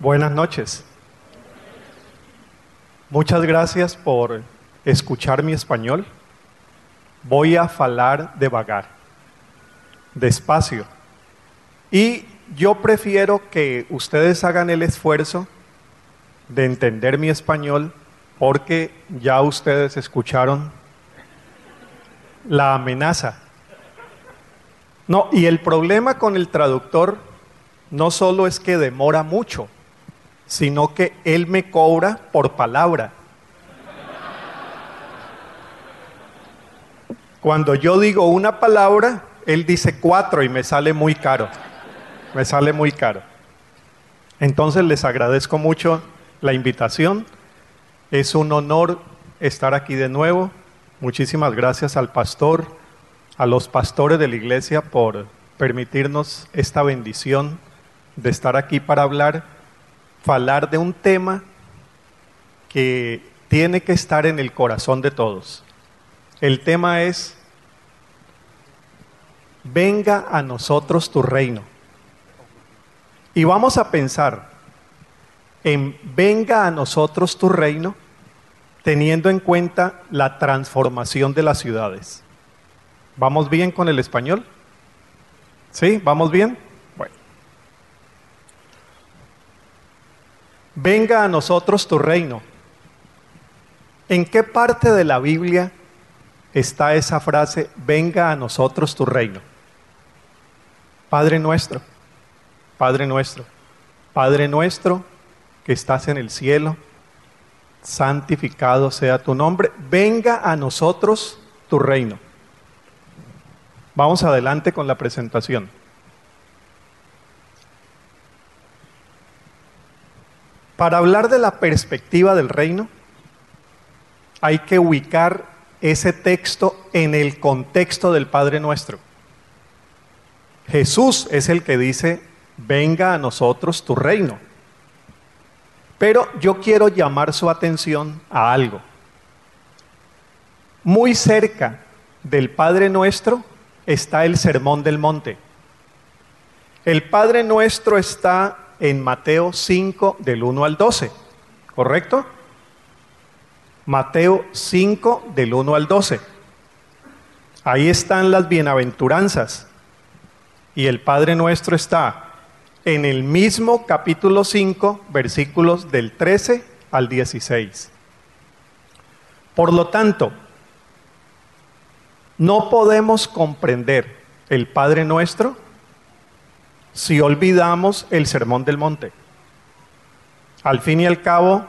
Buenas noches. Muchas gracias por escuchar mi español. Voy a falar devagar, despacio. Y yo prefiero que ustedes hagan el esfuerzo de entender mi español porque ya ustedes escucharon la amenaza. No, y el problema con el traductor no solo es que demora mucho, sino que él me cobra por palabra. Cuando yo digo una palabra, él dice cuatro y me sale muy caro. Me sale muy caro. Entonces les agradezco mucho la invitación. Es un honor estar aquí de nuevo. Muchísimas gracias al pastor, a los pastores de la iglesia por permitirnos esta bendición de estar aquí para hablar, hablar de un tema que tiene que estar en el corazón de todos. El tema es, venga a nosotros tu reino. Y vamos a pensar en venga a nosotros tu reino, teniendo en cuenta la transformación de las ciudades. ¿Vamos bien con el español? ¿Sí? ¿Vamos bien? Bueno. Venga a nosotros tu reino. ¿En qué parte de la Biblia está esa frase, venga a nosotros tu reino? Padre nuestro, Padre nuestro, Padre nuestro que estás en el cielo, santificado sea tu nombre, venga a nosotros tu reino. Vamos adelante con la presentación. Para hablar de la perspectiva del reino, hay que ubicar ese texto en el contexto del Padre nuestro. Jesús es el que dice, venga a nosotros tu reino. Pero yo quiero llamar su atención a algo. Muy cerca del Padre nuestro está el Sermón del Monte. El Padre nuestro está en Mateo 5 del 1 al 12, ¿correcto? Mateo 5 del 1 al 12. Ahí están las bienaventuranzas. Y el Padre nuestro está en el mismo capítulo 5, versículos del 13 al 16. Por lo tanto, no podemos comprender el Padre nuestro si olvidamos el Sermón del Monte. Al fin y al cabo,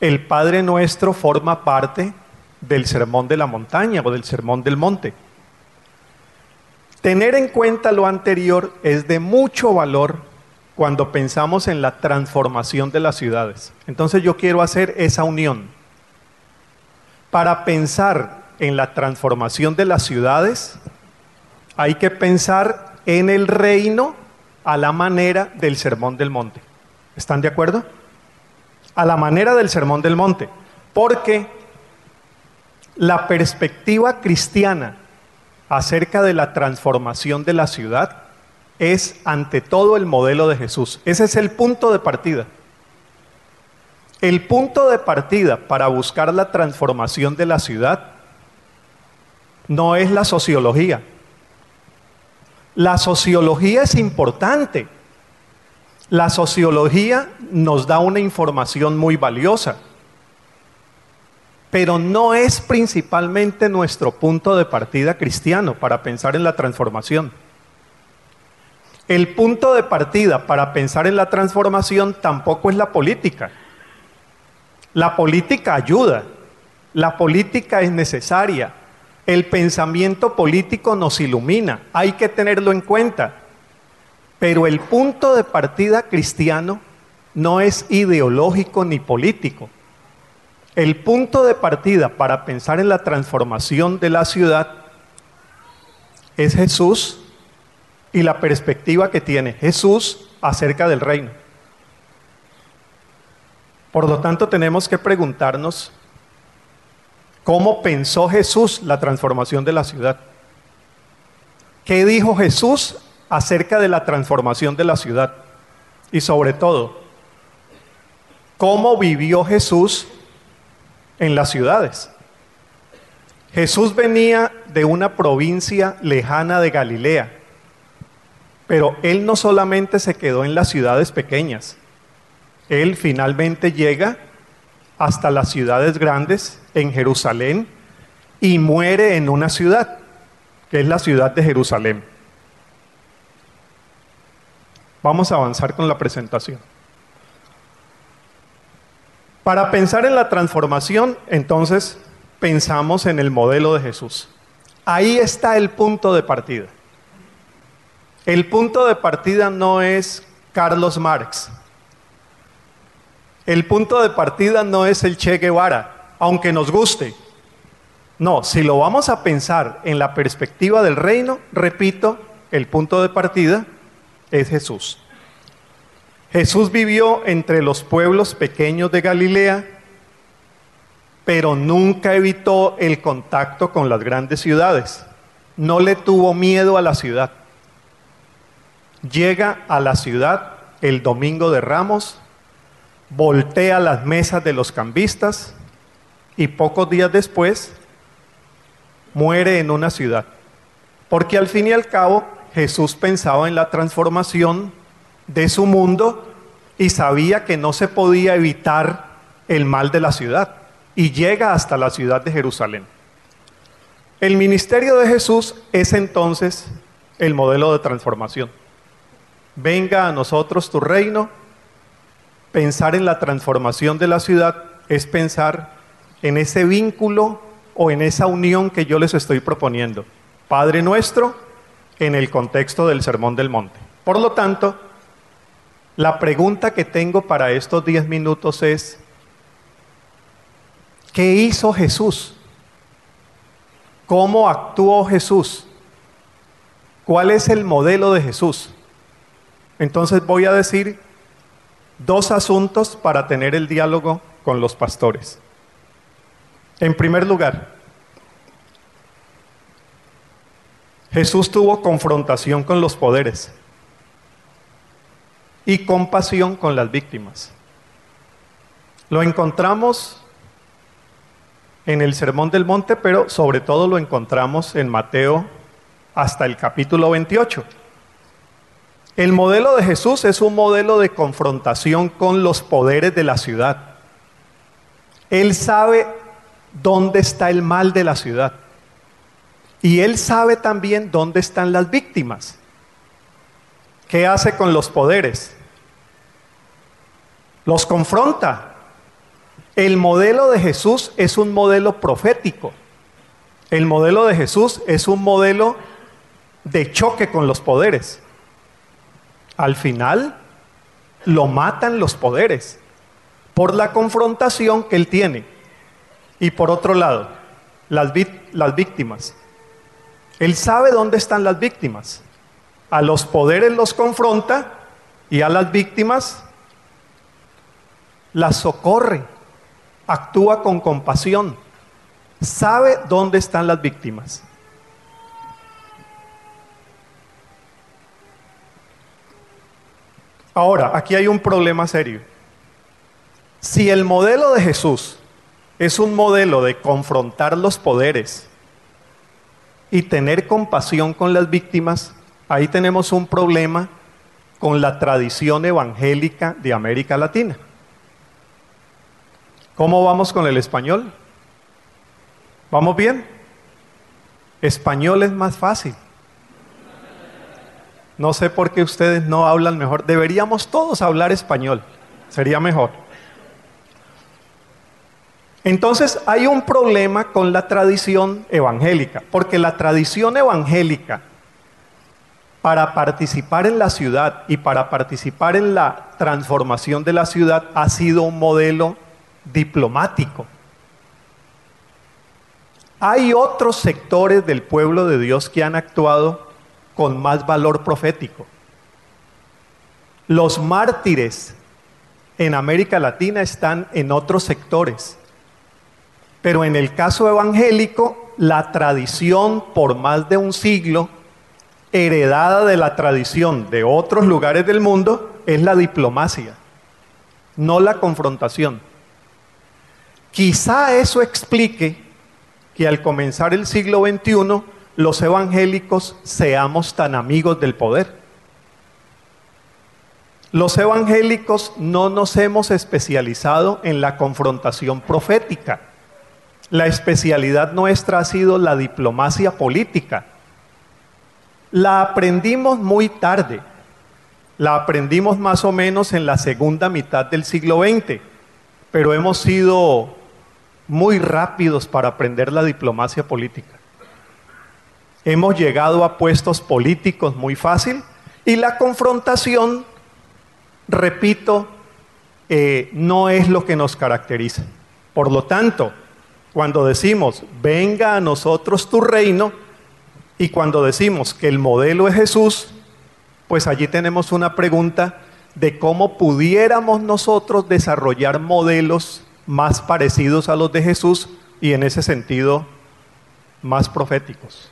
el Padre nuestro forma parte del Sermón de la Montaña o del Sermón del Monte. Tener en cuenta lo anterior es de mucho valor cuando pensamos en la transformación de las ciudades. Entonces yo quiero hacer esa unión. Para pensar en la transformación de las ciudades, hay que pensar en el reino a la manera del Sermón del Monte. ¿Están de acuerdo? A la manera del Sermón del Monte. Porque la perspectiva cristiana acerca de la transformación de la ciudad es ante todo el modelo de Jesús. Ese es el punto de partida. El punto de partida para buscar la transformación de la ciudad no es la sociología. La sociología es importante. La sociología nos da una información muy valiosa pero no es principalmente nuestro punto de partida cristiano para pensar en la transformación. El punto de partida para pensar en la transformación tampoco es la política. La política ayuda, la política es necesaria, el pensamiento político nos ilumina, hay que tenerlo en cuenta. Pero el punto de partida cristiano no es ideológico ni político el punto de partida para pensar en la transformación de la ciudad es Jesús y la perspectiva que tiene Jesús acerca del reino. Por lo tanto, tenemos que preguntarnos cómo pensó Jesús la transformación de la ciudad. ¿Qué dijo Jesús acerca de la transformación de la ciudad? Y sobre todo, cómo vivió Jesús en las ciudades. Jesús venía de una provincia lejana de Galilea, pero él no solamente se quedó en las ciudades pequeñas, él finalmente llega hasta las ciudades grandes en Jerusalén y muere en una ciudad, que es la ciudad de Jerusalén. Vamos a avanzar con la presentación. Para pensar en la transformación, entonces pensamos en el modelo de Jesús. Ahí está el punto de partida. El punto de partida no es Carlos Marx. El punto de partida no es el Che Guevara, aunque nos guste. No, si lo vamos a pensar en la perspectiva del reino, repito, el punto de partida es Jesús. Jesús vivió entre los pueblos pequeños de Galilea, pero nunca evitó el contacto con las grandes ciudades. No le tuvo miedo a la ciudad. Llega a la ciudad el domingo de Ramos, voltea las mesas de los cambistas y pocos días después muere en una ciudad. Porque al fin y al cabo Jesús pensaba en la transformación de su mundo y sabía que no se podía evitar el mal de la ciudad y llega hasta la ciudad de Jerusalén. El ministerio de Jesús es entonces el modelo de transformación. Venga a nosotros tu reino. Pensar en la transformación de la ciudad es pensar en ese vínculo o en esa unión que yo les estoy proponiendo. Padre nuestro en el contexto del Sermón del Monte. Por lo tanto, la pregunta que tengo para estos 10 minutos es, ¿qué hizo Jesús? ¿Cómo actuó Jesús? ¿Cuál es el modelo de Jesús? Entonces voy a decir dos asuntos para tener el diálogo con los pastores. En primer lugar, Jesús tuvo confrontación con los poderes y compasión con las víctimas. Lo encontramos en el Sermón del Monte, pero sobre todo lo encontramos en Mateo hasta el capítulo 28. El modelo de Jesús es un modelo de confrontación con los poderes de la ciudad. Él sabe dónde está el mal de la ciudad. Y él sabe también dónde están las víctimas. ¿Qué hace con los poderes? los confronta. El modelo de Jesús es un modelo profético. El modelo de Jesús es un modelo de choque con los poderes. Al final, lo matan los poderes por la confrontación que él tiene. Y por otro lado, las, las víctimas. Él sabe dónde están las víctimas. A los poderes los confronta y a las víctimas la socorre, actúa con compasión, sabe dónde están las víctimas. Ahora, aquí hay un problema serio. Si el modelo de Jesús es un modelo de confrontar los poderes y tener compasión con las víctimas, ahí tenemos un problema con la tradición evangélica de América Latina. ¿Cómo vamos con el español? ¿Vamos bien? Español es más fácil. No sé por qué ustedes no hablan mejor. Deberíamos todos hablar español. Sería mejor. Entonces hay un problema con la tradición evangélica, porque la tradición evangélica para participar en la ciudad y para participar en la transformación de la ciudad ha sido un modelo diplomático. Hay otros sectores del pueblo de Dios que han actuado con más valor profético. Los mártires en América Latina están en otros sectores. Pero en el caso evangélico, la tradición por más de un siglo, heredada de la tradición de otros lugares del mundo, es la diplomacia. no la confrontación. Quizá eso explique que al comenzar el siglo XXI los evangélicos seamos tan amigos del poder. Los evangélicos no nos hemos especializado en la confrontación profética. La especialidad nuestra ha sido la diplomacia política. La aprendimos muy tarde. La aprendimos más o menos en la segunda mitad del siglo XX, pero hemos sido muy rápidos para aprender la diplomacia política. Hemos llegado a puestos políticos muy fácil y la confrontación, repito, eh, no es lo que nos caracteriza. Por lo tanto, cuando decimos, venga a nosotros tu reino, y cuando decimos que el modelo es Jesús, pues allí tenemos una pregunta de cómo pudiéramos nosotros desarrollar modelos más parecidos a los de Jesús y en ese sentido más proféticos.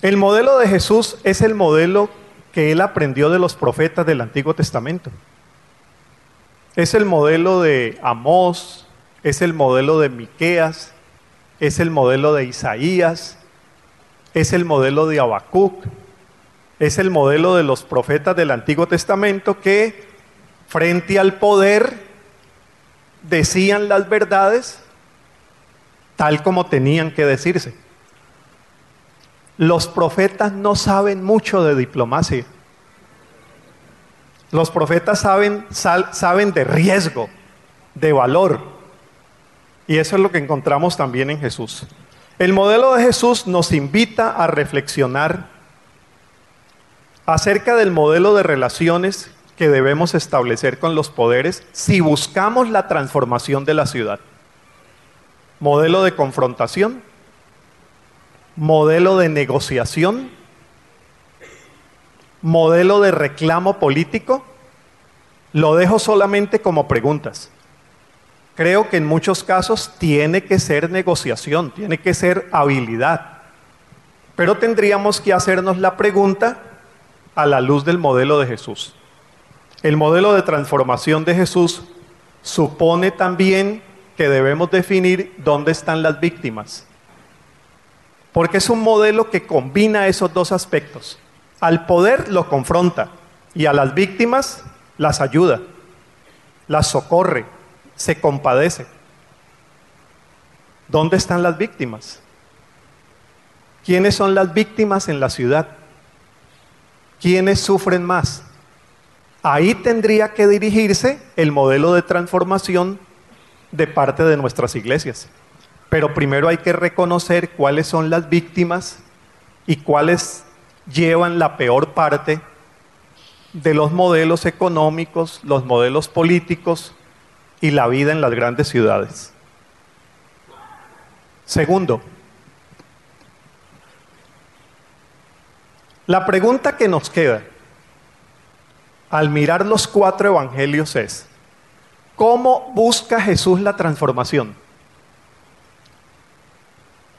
El modelo de Jesús es el modelo que él aprendió de los profetas del Antiguo Testamento. Es el modelo de Amós, es el modelo de Miqueas, es el modelo de Isaías, es el modelo de Habacuc, es el modelo de los profetas del Antiguo Testamento que frente al poder decían las verdades tal como tenían que decirse. Los profetas no saben mucho de diplomacia. Los profetas saben, saben de riesgo, de valor. Y eso es lo que encontramos también en Jesús. El modelo de Jesús nos invita a reflexionar acerca del modelo de relaciones que debemos establecer con los poderes si buscamos la transformación de la ciudad. Modelo de confrontación, modelo de negociación, modelo de reclamo político. Lo dejo solamente como preguntas. Creo que en muchos casos tiene que ser negociación, tiene que ser habilidad. Pero tendríamos que hacernos la pregunta a la luz del modelo de Jesús. El modelo de transformación de Jesús supone también que debemos definir dónde están las víctimas. Porque es un modelo que combina esos dos aspectos. Al poder lo confronta y a las víctimas las ayuda, las socorre, se compadece. ¿Dónde están las víctimas? ¿Quiénes son las víctimas en la ciudad? ¿Quiénes sufren más? Ahí tendría que dirigirse el modelo de transformación de parte de nuestras iglesias. Pero primero hay que reconocer cuáles son las víctimas y cuáles llevan la peor parte de los modelos económicos, los modelos políticos y la vida en las grandes ciudades. Segundo, la pregunta que nos queda al mirar los cuatro evangelios es, ¿cómo busca Jesús la transformación?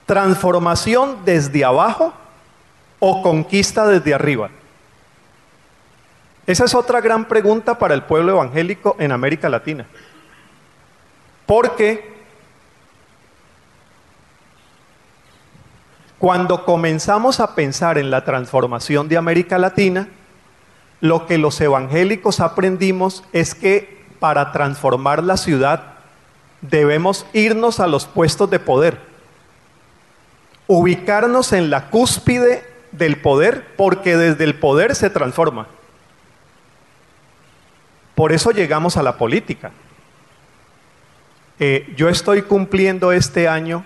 ¿Transformación desde abajo o conquista desde arriba? Esa es otra gran pregunta para el pueblo evangélico en América Latina. Porque cuando comenzamos a pensar en la transformación de América Latina, lo que los evangélicos aprendimos es que para transformar la ciudad debemos irnos a los puestos de poder, ubicarnos en la cúspide del poder, porque desde el poder se transforma. Por eso llegamos a la política. Eh, yo estoy cumpliendo este año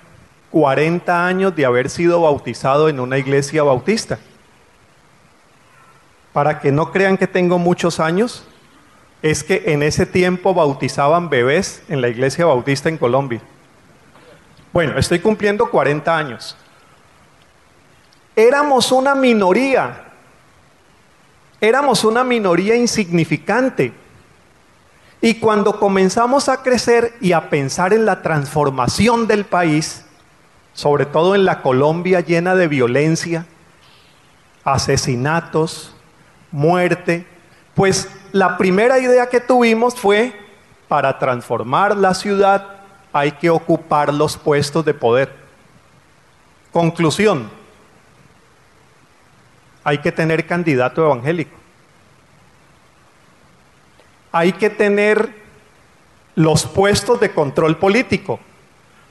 40 años de haber sido bautizado en una iglesia bautista. Para que no crean que tengo muchos años, es que en ese tiempo bautizaban bebés en la iglesia bautista en Colombia. Bueno, estoy cumpliendo 40 años. Éramos una minoría, éramos una minoría insignificante. Y cuando comenzamos a crecer y a pensar en la transformación del país, sobre todo en la Colombia llena de violencia, asesinatos, muerte, pues la primera idea que tuvimos fue, para transformar la ciudad hay que ocupar los puestos de poder. Conclusión, hay que tener candidato evangélico. Hay que tener los puestos de control político,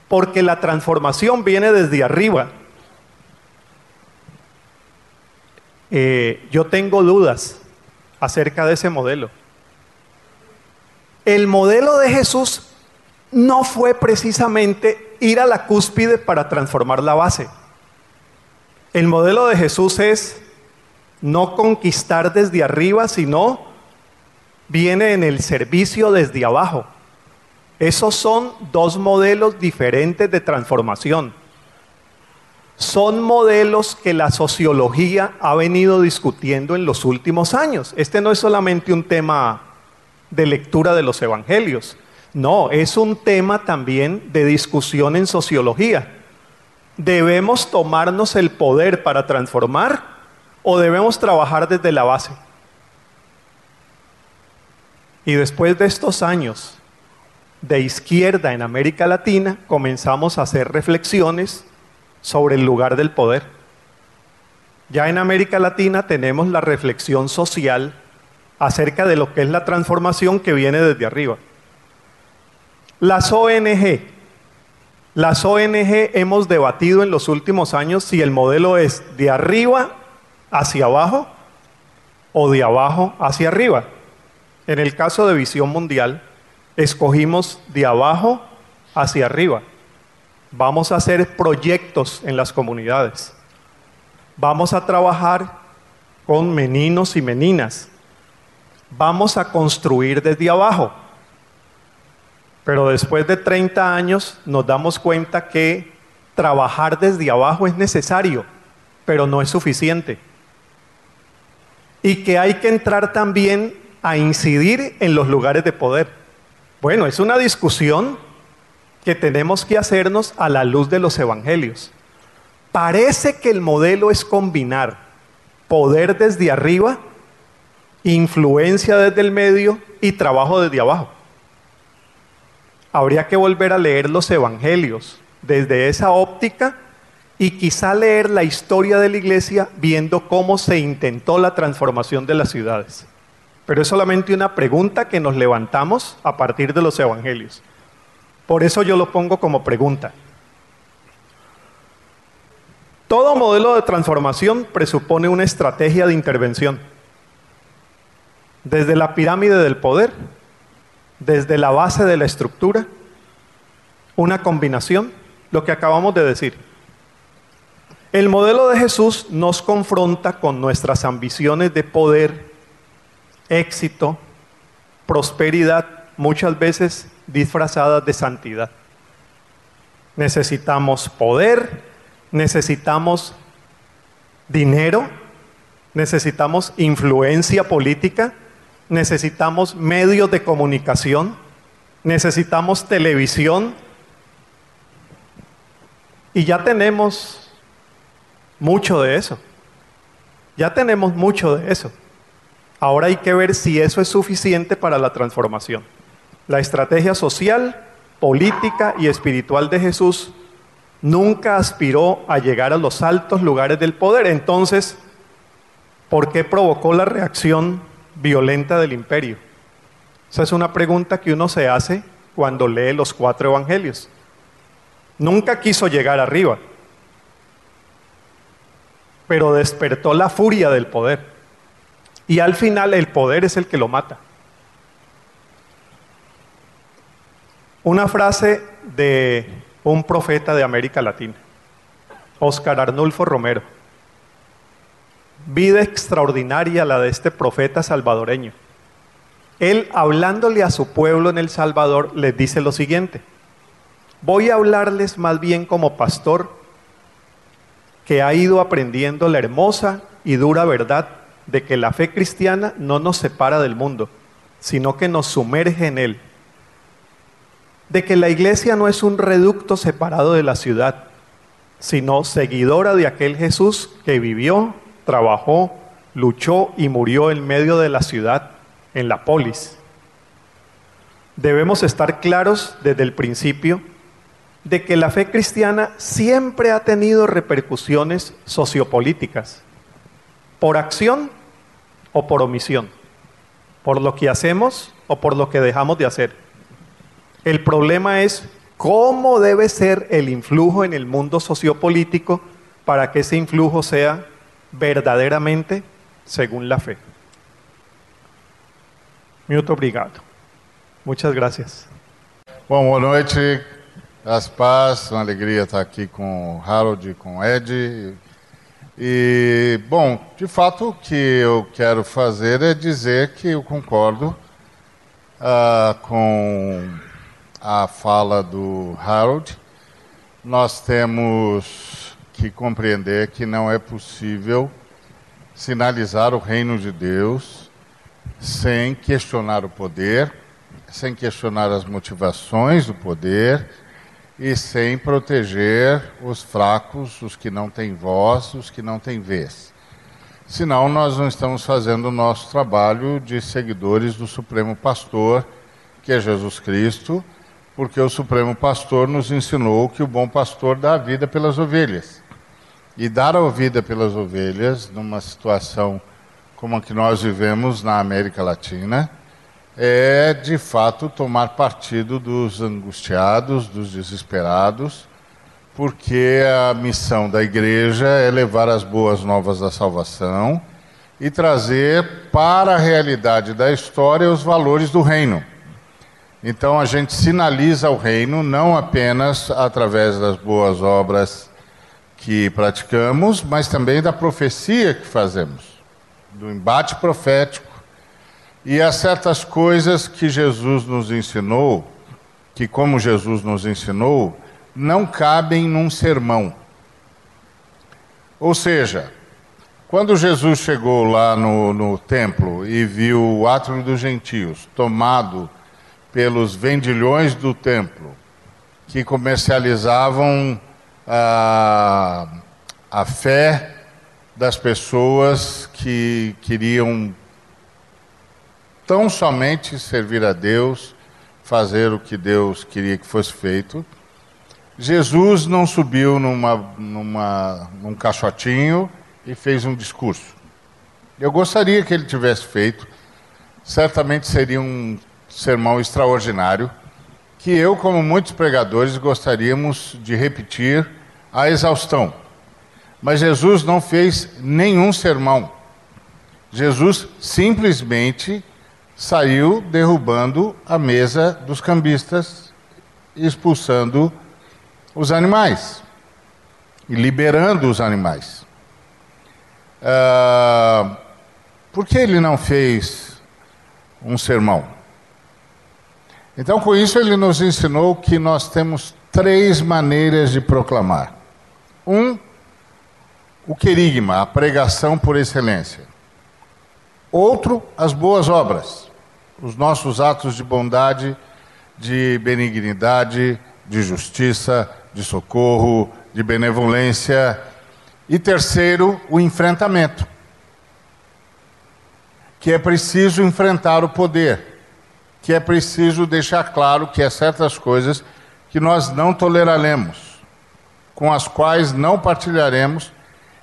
porque la transformación viene desde arriba. Eh, yo tengo dudas acerca de ese modelo. El modelo de Jesús no fue precisamente ir a la cúspide para transformar la base. El modelo de Jesús es no conquistar desde arriba, sino viene en el servicio desde abajo. Esos son dos modelos diferentes de transformación. Son modelos que la sociología ha venido discutiendo en los últimos años. Este no es solamente un tema de lectura de los evangelios, no, es un tema también de discusión en sociología. ¿Debemos tomarnos el poder para transformar o debemos trabajar desde la base? Y después de estos años de izquierda en América Latina, comenzamos a hacer reflexiones sobre el lugar del poder. Ya en América Latina tenemos la reflexión social acerca de lo que es la transformación que viene desde arriba. Las ONG, las ONG hemos debatido en los últimos años si el modelo es de arriba hacia abajo o de abajo hacia arriba. En el caso de Visión Mundial, escogimos de abajo hacia arriba. Vamos a hacer proyectos en las comunidades. Vamos a trabajar con meninos y meninas. Vamos a construir desde abajo. Pero después de 30 años nos damos cuenta que trabajar desde abajo es necesario, pero no es suficiente. Y que hay que entrar también a incidir en los lugares de poder. Bueno, es una discusión que tenemos que hacernos a la luz de los evangelios. Parece que el modelo es combinar poder desde arriba, influencia desde el medio y trabajo desde abajo. Habría que volver a leer los evangelios desde esa óptica y quizá leer la historia de la iglesia viendo cómo se intentó la transformación de las ciudades. Pero es solamente una pregunta que nos levantamos a partir de los evangelios. Por eso yo lo pongo como pregunta. Todo modelo de transformación presupone una estrategia de intervención. Desde la pirámide del poder, desde la base de la estructura, una combinación, lo que acabamos de decir. El modelo de Jesús nos confronta con nuestras ambiciones de poder éxito, prosperidad, muchas veces disfrazadas de santidad. Necesitamos poder, necesitamos dinero, necesitamos influencia política, necesitamos medios de comunicación, necesitamos televisión y ya tenemos mucho de eso. Ya tenemos mucho de eso. Ahora hay que ver si eso es suficiente para la transformación. La estrategia social, política y espiritual de Jesús nunca aspiró a llegar a los altos lugares del poder. Entonces, ¿por qué provocó la reacción violenta del imperio? Esa es una pregunta que uno se hace cuando lee los cuatro evangelios. Nunca quiso llegar arriba, pero despertó la furia del poder. Y al final el poder es el que lo mata. Una frase de un profeta de América Latina, Oscar Arnulfo Romero. Vida extraordinaria la de este profeta salvadoreño. Él, hablándole a su pueblo en El Salvador, les dice lo siguiente. Voy a hablarles más bien como pastor que ha ido aprendiendo la hermosa y dura verdad de que la fe cristiana no nos separa del mundo, sino que nos sumerge en él. De que la iglesia no es un reducto separado de la ciudad, sino seguidora de aquel Jesús que vivió, trabajó, luchó y murió en medio de la ciudad en la polis. Debemos estar claros desde el principio de que la fe cristiana siempre ha tenido repercusiones sociopolíticas, por acción o por omisión, por lo que hacemos o por lo que dejamos de hacer. El problema es cómo debe ser el influjo en el mundo sociopolítico para que ese influjo sea verdaderamente según la fe. Obrigado. Muchas gracias. As paz, uma alegria estar aqui com o Harold e com o Ed. E, bom, de fato, o que eu quero fazer é dizer que eu concordo uh, com a fala do Harold. Nós temos que compreender que não é possível sinalizar o reino de Deus sem questionar o poder, sem questionar as motivações do poder e sem proteger os fracos, os que não têm voz, os que não têm vez. Senão, nós não estamos fazendo o nosso trabalho de seguidores do Supremo Pastor, que é Jesus Cristo, porque o Supremo Pastor nos ensinou que o bom pastor dá a vida pelas ovelhas. E dar a vida pelas ovelhas, numa situação como a que nós vivemos na América Latina, é de fato tomar partido dos angustiados, dos desesperados, porque a missão da igreja é levar as boas novas da salvação e trazer para a realidade da história os valores do reino. Então a gente sinaliza o reino não apenas através das boas obras que praticamos, mas também da profecia que fazemos, do embate profético. E há certas coisas que Jesus nos ensinou, que, como Jesus nos ensinou, não cabem num sermão. Ou seja, quando Jesus chegou lá no, no templo e viu o átrio dos gentios tomado pelos vendilhões do templo, que comercializavam a, a fé das pessoas que queriam tão somente servir a Deus, fazer o que Deus queria que fosse feito. Jesus não subiu numa, numa, num caixotinho e fez um discurso. Eu gostaria que ele tivesse feito, certamente seria um sermão extraordinário que eu, como muitos pregadores, gostaríamos de repetir à exaustão. Mas Jesus não fez nenhum sermão. Jesus simplesmente saiu derrubando a mesa dos cambistas, expulsando os animais e liberando os animais. Uh, por que ele não fez um sermão? Então, com isso, ele nos ensinou que nós temos três maneiras de proclamar. Um, o querigma, a pregação por excelência. Outro, as boas obras, os nossos atos de bondade, de benignidade, de justiça, de socorro, de benevolência. E terceiro, o enfrentamento, que é preciso enfrentar o poder que é preciso deixar claro que há certas coisas que nós não toleraremos, com as quais não partilharemos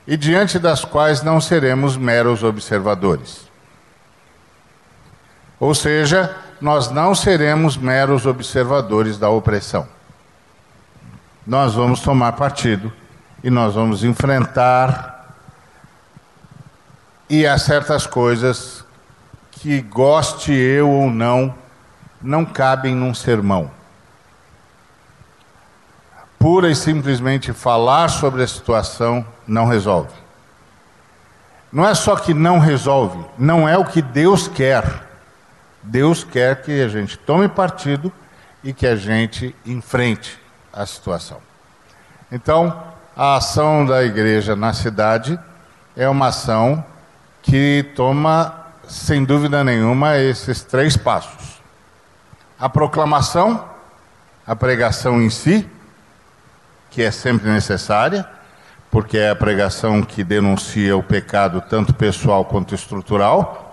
e diante das quais não seremos meros observadores. Ou seja, nós não seremos meros observadores da opressão. Nós vamos tomar partido e nós vamos enfrentar. E há certas coisas que, goste eu ou não, não cabem num sermão. Pura e simplesmente falar sobre a situação não resolve. Não é só que não resolve, não é o que Deus quer. Deus quer que a gente tome partido e que a gente enfrente a situação. Então, a ação da igreja na cidade é uma ação que toma, sem dúvida nenhuma, esses três passos a proclamação, a pregação em si, que é sempre necessária, porque é a pregação que denuncia o pecado tanto pessoal quanto estrutural,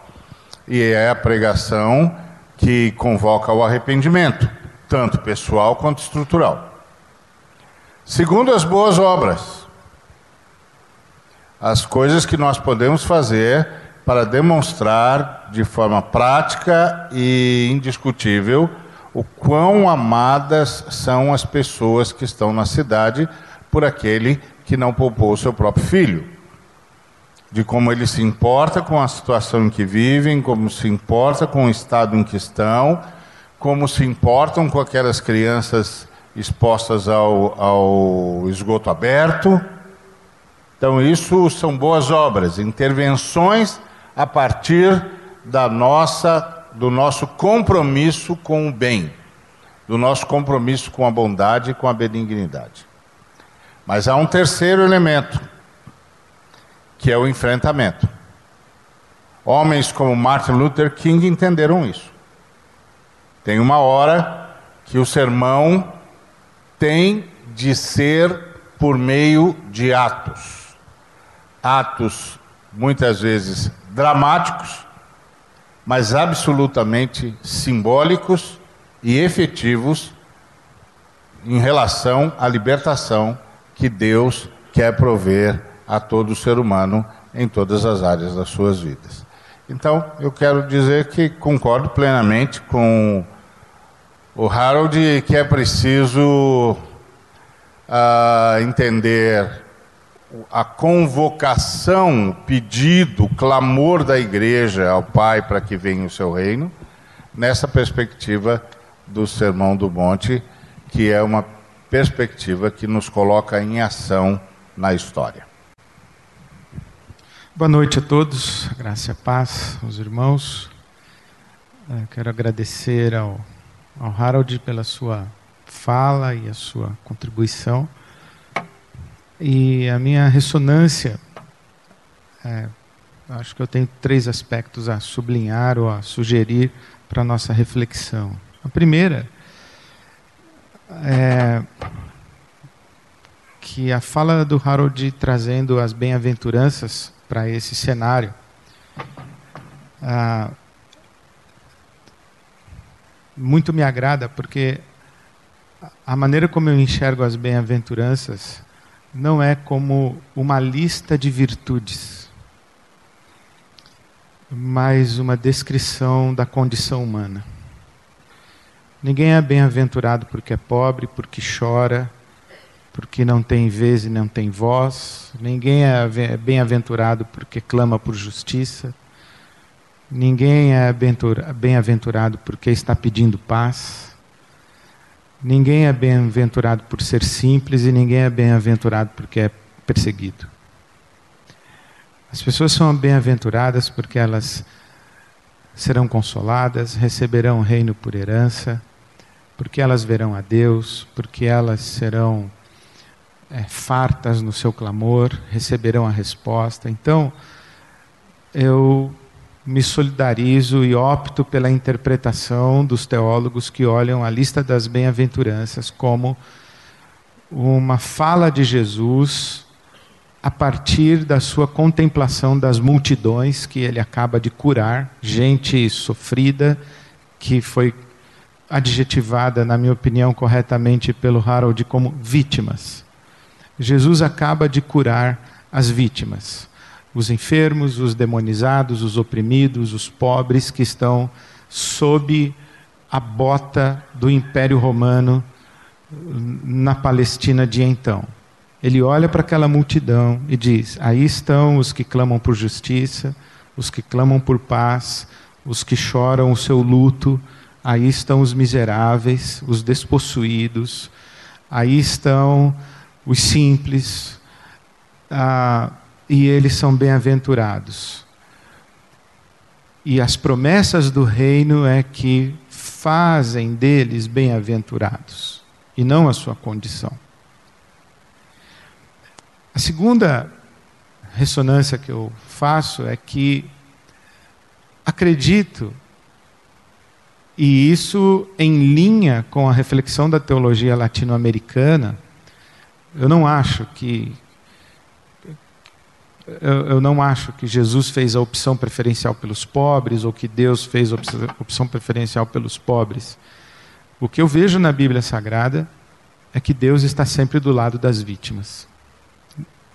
e é a pregação que convoca ao arrependimento, tanto pessoal quanto estrutural. Segundo, as boas obras. As coisas que nós podemos fazer para demonstrar de forma prática e indiscutível o quão amadas são as pessoas que estão na cidade por aquele que não poupou o seu próprio filho. De como ele se importa com a situação em que vivem, como se importa com o estado em que estão, como se importam com aquelas crianças expostas ao, ao esgoto aberto. Então, isso são boas obras, intervenções a partir da nossa do nosso compromisso com o bem, do nosso compromisso com a bondade e com a benignidade. Mas há um terceiro elemento, que é o enfrentamento. Homens como Martin Luther King entenderam isso. Tem uma hora que o sermão tem de ser por meio de atos. Atos muitas vezes dramáticos, mas absolutamente simbólicos e efetivos em relação à libertação que Deus quer prover a todo ser humano em todas as áreas das suas vidas. Então, eu quero dizer que concordo plenamente com o Harold que é preciso uh, entender a convocação, o pedido, o clamor da igreja ao Pai para que venha o seu reino, nessa perspectiva do Sermão do Monte, que é uma perspectiva que nos coloca em ação na história. Boa noite a todos, graça e paz aos irmãos. Eu quero agradecer ao, ao Harold pela sua fala e a sua contribuição. E a minha ressonância, é, acho que eu tenho três aspectos a sublinhar ou a sugerir para a nossa reflexão. A primeira é que a fala do Harold trazendo as bem-aventuranças para esse cenário. Ah, muito me agrada, porque a maneira como eu enxergo as bem-aventuranças não é como uma lista de virtudes, mas uma descrição da condição humana. Ninguém é bem-aventurado porque é pobre, porque chora, porque não tem vez e não tem voz. Ninguém é bem-aventurado porque clama por justiça. Ninguém é bem-aventurado porque está pedindo paz. Ninguém é bem-aventurado por ser simples e ninguém é bem-aventurado porque é perseguido. As pessoas são bem-aventuradas porque elas serão consoladas, receberão o reino por herança, porque elas verão a Deus, porque elas serão é, fartas no seu clamor, receberão a resposta. Então, eu me solidarizo e opto pela interpretação dos teólogos que olham a lista das bem-aventuranças como uma fala de Jesus a partir da sua contemplação das multidões que ele acaba de curar, gente sofrida que foi adjetivada, na minha opinião, corretamente pelo Harold como vítimas. Jesus acaba de curar as vítimas. Os enfermos, os demonizados, os oprimidos, os pobres que estão sob a bota do Império Romano na Palestina de então. Ele olha para aquela multidão e diz: Aí estão os que clamam por justiça, os que clamam por paz, os que choram o seu luto, aí estão os miseráveis, os despossuídos, aí estão os simples. Ah, e eles são bem-aventurados. E as promessas do reino é que fazem deles bem-aventurados, e não a sua condição. A segunda ressonância que eu faço é que acredito, e isso em linha com a reflexão da teologia latino-americana, eu não acho que eu, eu, não acho que Jesus fez a opção preferencial pelos pobres ou que Deus fez a opção preferencial pelos pobres. O que eu vejo na Bíblia Sagrada é que Deus está sempre do lado das vítimas.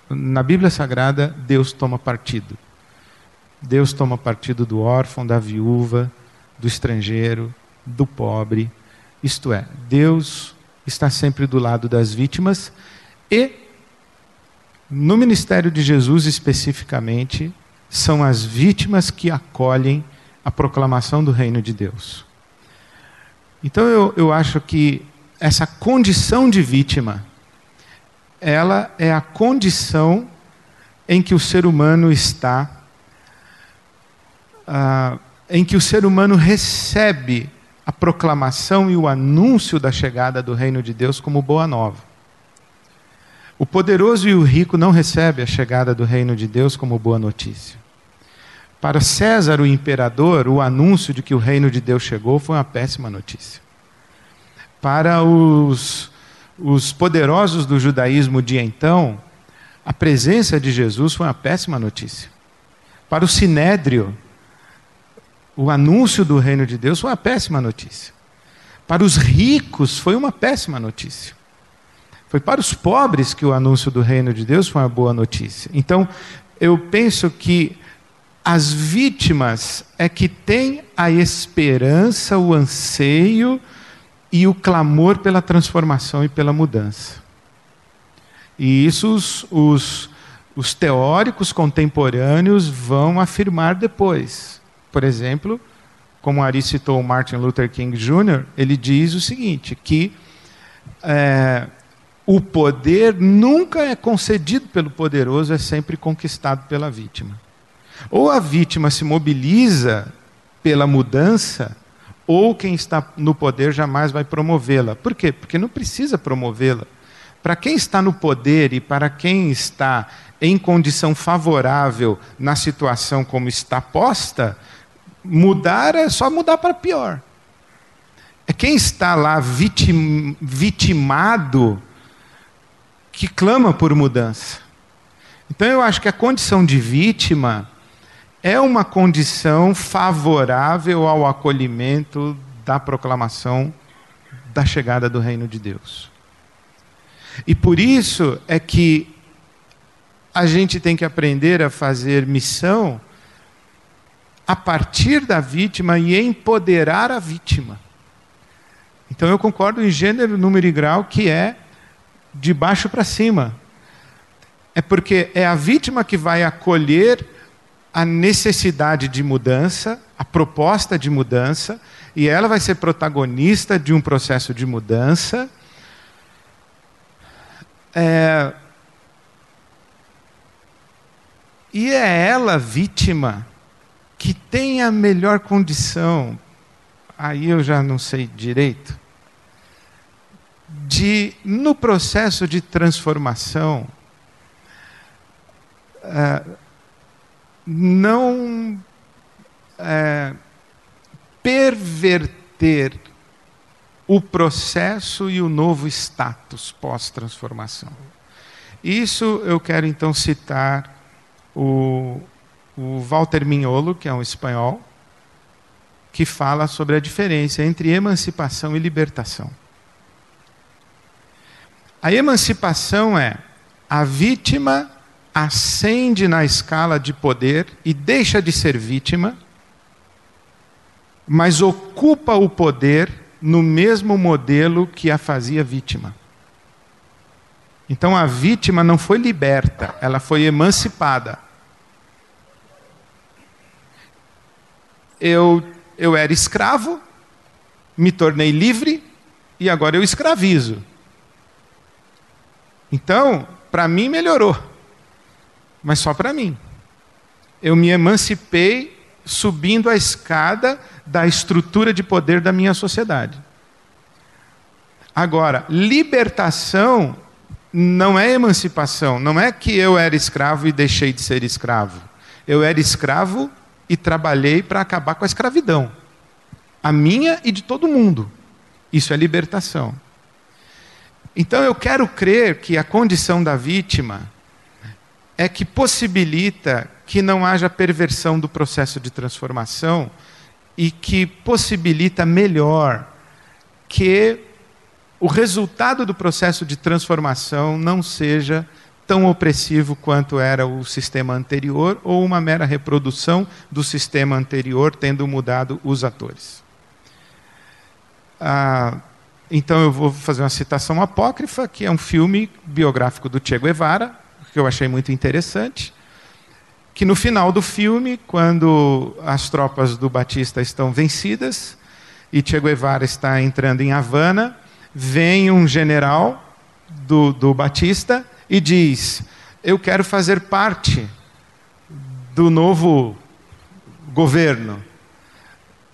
Na Bíblia Sagrada, Deus toma partido. Deus toma partido do órfão, da viúva, do estrangeiro, do pobre. Isto é, Deus está sempre do lado das vítimas e no ministério de Jesus, especificamente, são as vítimas que acolhem a proclamação do reino de Deus. Então eu, eu acho que essa condição de vítima, ela é a condição em que o ser humano está, ah, em que o ser humano recebe a proclamação e o anúncio da chegada do reino de Deus como boa nova. O poderoso e o rico não recebem a chegada do reino de Deus como boa notícia. Para César, o imperador, o anúncio de que o reino de Deus chegou foi uma péssima notícia. Para os, os poderosos do judaísmo de então, a presença de Jesus foi uma péssima notícia. Para o sinédrio, o anúncio do reino de Deus foi uma péssima notícia. Para os ricos, foi uma péssima notícia. Foi para os pobres que o anúncio do reino de Deus foi uma boa notícia. Então, eu penso que as vítimas é que têm a esperança, o anseio e o clamor pela transformação e pela mudança. E isso os, os, os teóricos contemporâneos vão afirmar depois. Por exemplo, como Ari citou Martin Luther King Jr., ele diz o seguinte: que é, o poder nunca é concedido pelo poderoso, é sempre conquistado pela vítima. Ou a vítima se mobiliza pela mudança, ou quem está no poder jamais vai promovê-la. Por quê? Porque não precisa promovê-la. Para quem está no poder e para quem está em condição favorável na situação como está posta, mudar é só mudar para pior. É quem está lá vitim, vitimado que clama por mudança. Então eu acho que a condição de vítima é uma condição favorável ao acolhimento da proclamação da chegada do reino de Deus. E por isso é que a gente tem que aprender a fazer missão a partir da vítima e empoderar a vítima. Então eu concordo em gênero, número e grau que é de baixo para cima. É porque é a vítima que vai acolher a necessidade de mudança, a proposta de mudança, e ela vai ser protagonista de um processo de mudança. É... E é ela, vítima, que tem a melhor condição, aí eu já não sei direito, de, no processo de transformação, é, não é, perverter o processo e o novo status pós-transformação. Isso eu quero então citar o, o Walter Mignolo, que é um espanhol, que fala sobre a diferença entre emancipação e libertação. A emancipação é a vítima ascende na escala de poder e deixa de ser vítima, mas ocupa o poder no mesmo modelo que a fazia vítima. Então a vítima não foi liberta, ela foi emancipada. Eu, eu era escravo, me tornei livre e agora eu escravizo. Então, para mim melhorou, mas só para mim. Eu me emancipei subindo a escada da estrutura de poder da minha sociedade. Agora, libertação não é emancipação, não é que eu era escravo e deixei de ser escravo. Eu era escravo e trabalhei para acabar com a escravidão. A minha e de todo mundo. Isso é libertação. Então eu quero crer que a condição da vítima é que possibilita que não haja perversão do processo de transformação e que possibilita melhor que o resultado do processo de transformação não seja tão opressivo quanto era o sistema anterior ou uma mera reprodução do sistema anterior, tendo mudado os atores. Ah, então eu vou fazer uma citação apócrifa, que é um filme biográfico do Che Guevara, que eu achei muito interessante, que no final do filme, quando as tropas do Batista estão vencidas e Che Guevara está entrando em Havana, vem um general do, do Batista e diz: Eu quero fazer parte do novo governo.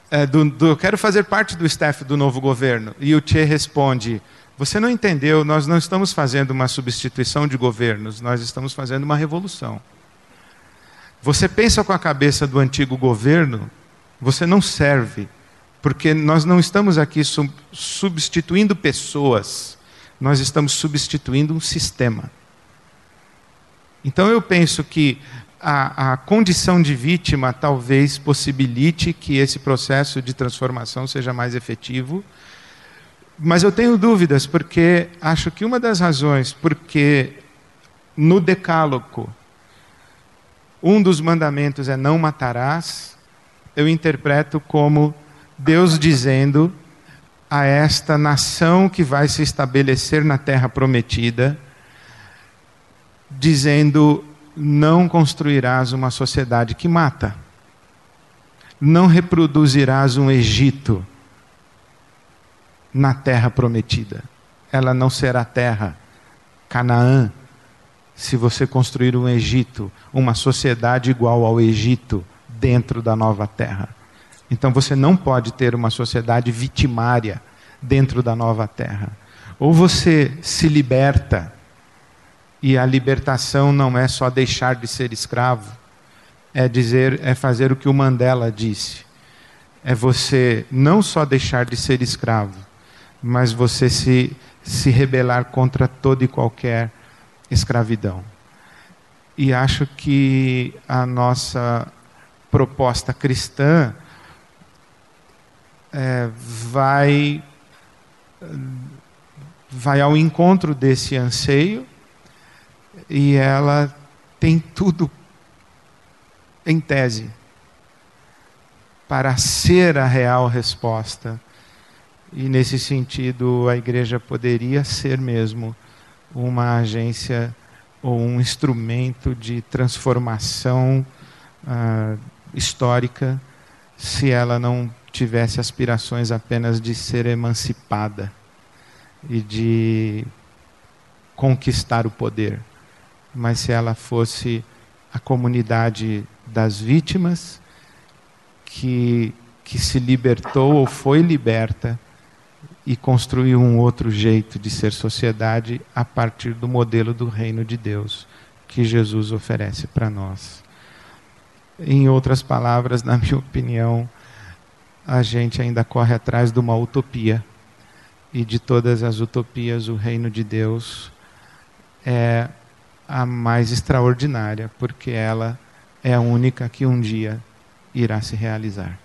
É, do, do, quero fazer parte do staff do novo governo. E o Che responde: Você não entendeu, nós não estamos fazendo uma substituição de governos, nós estamos fazendo uma revolução. Você pensa com a cabeça do antigo governo, você não serve, porque nós não estamos aqui substituindo pessoas, nós estamos substituindo um sistema. Então eu penso que a, a, condição de vítima talvez possibilite que esse processo de transformação seja mais efetivo. Mas eu tenho dúvidas, porque acho que uma das razões porque no Decálogo um dos mandamentos é não matarás, eu interpreto como Deus dizendo a esta nação que vai se estabelecer na terra prometida dizendo: não construirás uma sociedade que mata, não reproduzirás um Egito na terra prometida. Ela não será terra, Canaã, se você construir um Egito, uma sociedade igual ao Egito dentro da nova terra. Então você não pode ter uma sociedade vitimária dentro da nova terra. Ou você se liberta e a libertação não é só deixar de ser escravo, é dizer, é fazer o que o Mandela disse. É você não só deixar de ser escravo, mas você se, se rebelar contra toda e qualquer escravidão. E acho que a nossa proposta cristã é, vai, vai ao encontro desse anseio e ela tem tudo em tese para ser a real resposta. E nesse sentido, a igreja poderia ser mesmo uma agência ou um instrumento de transformação uh, histórica se ela não tivesse aspirações apenas de ser emancipada e de conquistar o poder mas se ela fosse a comunidade das vítimas que, que se libertou ou foi liberta e construiu um outro jeito de ser sociedade a partir do modelo do reino de Deus que Jesus oferece para nós. Em outras palavras, na minha opinião, a gente ainda corre atrás de uma utopia. E de todas as utopias, o reino de Deus é a mais extraordinária, porque ela é a única que um dia irá se realizar.